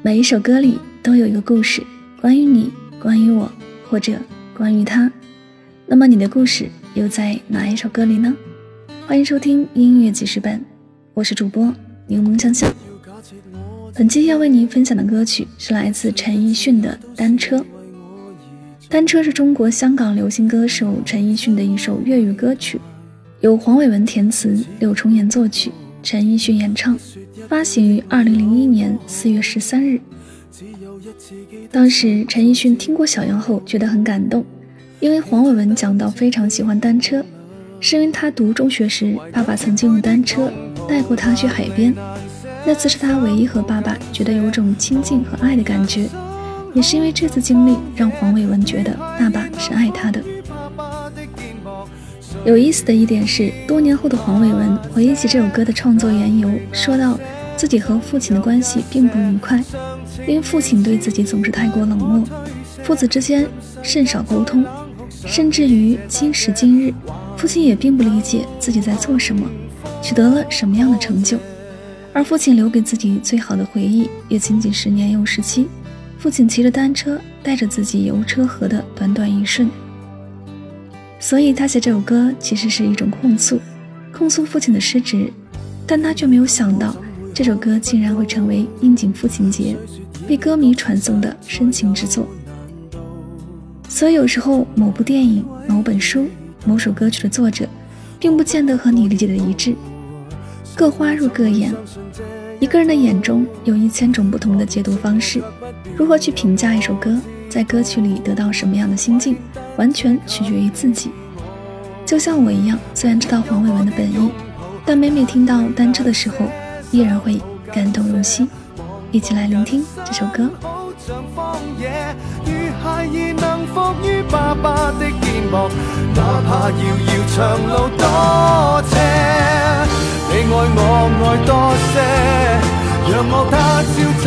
每一首歌里都有一个故事，关于你，关于我，或者关于他。那么你的故事又在哪一首歌里呢？欢迎收听音乐记事本，我是主播柠檬香香。本期要为您分享的歌曲是来自陈奕迅的《单车》。《单车》是中国香港流行歌手陈奕迅的一首粤语歌曲，由黄伟文填词，柳重言作曲，陈奕迅演唱。发行于二零零一年四月十三日。当时陈奕迅听过小样后，觉得很感动，因为黄伟文讲到非常喜欢单车，是因为他读中学时，爸爸曾经用单车带过他去海边，那次是他唯一和爸爸觉得有种亲近和爱的感觉，也是因为这次经历让黄伟文觉得爸爸是爱他的。有意思的一点是，多年后的黄伟文回忆起这首歌的创作缘由，说到。自己和父亲的关系并不愉快，因为父亲对自己总是太过冷漠，父子之间甚少沟通，甚至于今时今日，父亲也并不理解自己在做什么，取得了什么样的成就，而父亲留给自己最好的回忆，也仅仅是年幼时期，父亲骑着单车带着自己游车河的短短一瞬。所以他写这首歌其实是一种控诉，控诉父亲的失职，但他却没有想到。这首歌竟然会成为应景父亲节被歌迷传颂的深情之作。所以有时候某部电影、某本书、某首歌曲的作者，并不见得和你理解的一致。各花入各眼，一个人的眼中有一千种不同的解读方式。如何去评价一首歌，在歌曲里得到什么样的心境，完全取决于自己。就像我一样，虽然知道黄伟文的本意，但每每听到单车的时候。依然会感动入心，一起来聆听这首歌。孩儿能伏于爸爸的肩膊，哪怕遥遥长路多斜，你爱我爱多些，让我他朝走